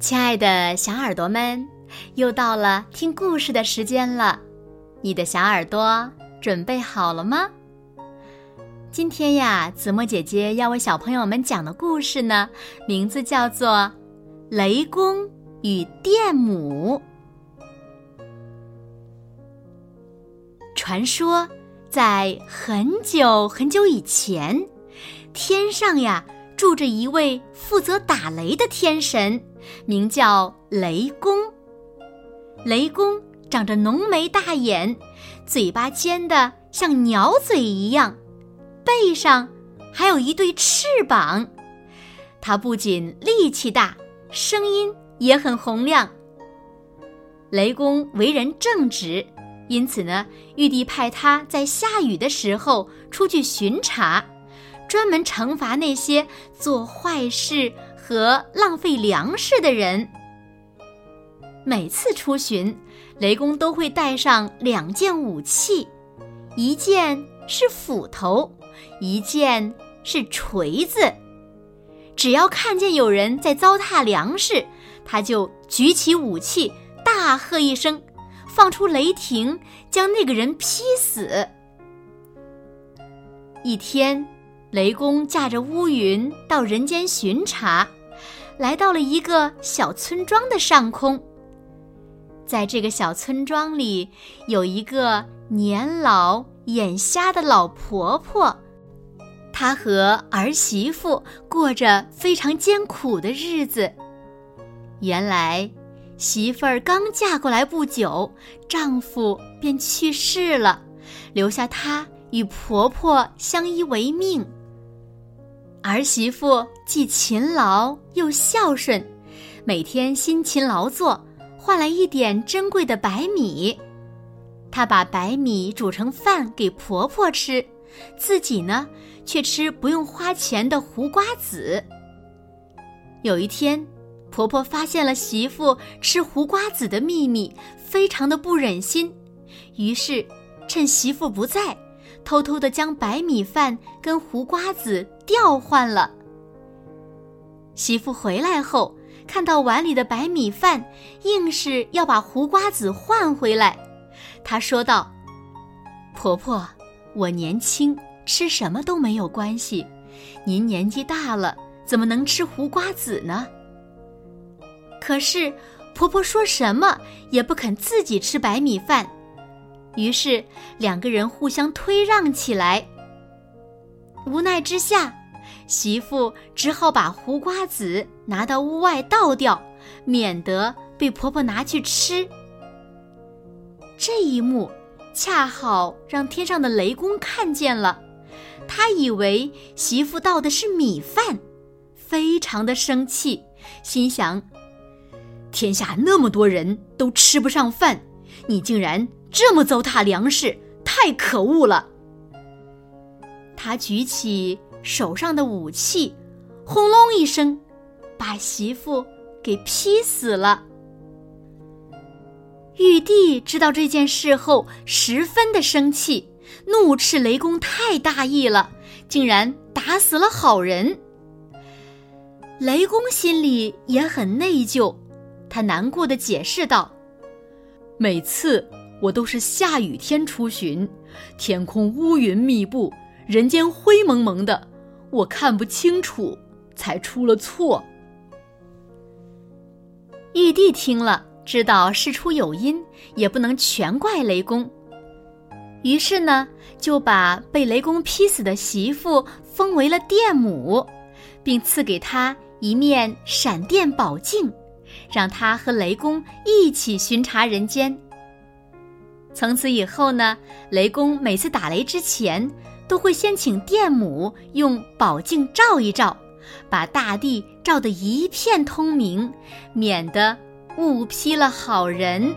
亲爱的小耳朵们，又到了听故事的时间了，你的小耳朵准备好了吗？今天呀，子墨姐姐要为小朋友们讲的故事呢，名字叫做《雷公与电母》。传说，在很久很久以前，天上呀住着一位负责打雷的天神。名叫雷公。雷公长着浓眉大眼，嘴巴尖的像鸟嘴一样，背上还有一对翅膀。他不仅力气大，声音也很洪亮。雷公为人正直，因此呢，玉帝派他在下雨的时候出去巡查，专门惩罚那些做坏事。和浪费粮食的人。每次出巡，雷公都会带上两件武器，一件是斧头，一件是锤子。只要看见有人在糟蹋粮食，他就举起武器，大喝一声，放出雷霆，将那个人劈死。一天，雷公驾着乌云到人间巡查。来到了一个小村庄的上空，在这个小村庄里，有一个年老眼瞎的老婆婆，她和儿媳妇过着非常艰苦的日子。原来，媳妇儿刚嫁过来不久，丈夫便去世了，留下她与婆婆相依为命。儿媳妇既勤劳又孝顺，每天辛勤劳作，换来一点珍贵的白米。她把白米煮成饭给婆婆吃，自己呢却吃不用花钱的胡瓜子。有一天，婆婆发现了媳妇吃胡瓜子的秘密，非常的不忍心，于是趁媳妇不在。偷偷的将白米饭跟胡瓜子调换了。媳妇回来后，看到碗里的白米饭，硬是要把胡瓜子换回来。她说道：“婆婆，我年轻，吃什么都没有关系。您年纪大了，怎么能吃胡瓜子呢？”可是，婆婆说什么也不肯自己吃白米饭。于是两个人互相推让起来。无奈之下，媳妇只好把胡瓜子拿到屋外倒掉，免得被婆婆拿去吃。这一幕恰好让天上的雷公看见了，他以为媳妇倒的是米饭，非常的生气，心想：天下那么多人都吃不上饭，你竟然……这么糟蹋粮食，太可恶了！他举起手上的武器，轰隆一声，把媳妇给劈死了。玉帝知道这件事后，十分的生气，怒斥雷公太大意了，竟然打死了好人。雷公心里也很内疚，他难过的解释道：“每次。”我都是下雨天出巡，天空乌云密布，人间灰蒙蒙的，我看不清楚，才出了错。玉帝听了，知道事出有因，也不能全怪雷公，于是呢，就把被雷公劈死的媳妇封为了电母，并赐给她一面闪电宝镜，让她和雷公一起巡查人间。从此以后呢，雷公每次打雷之前，都会先请电母用宝镜照一照，把大地照得一片通明，免得误劈了好人。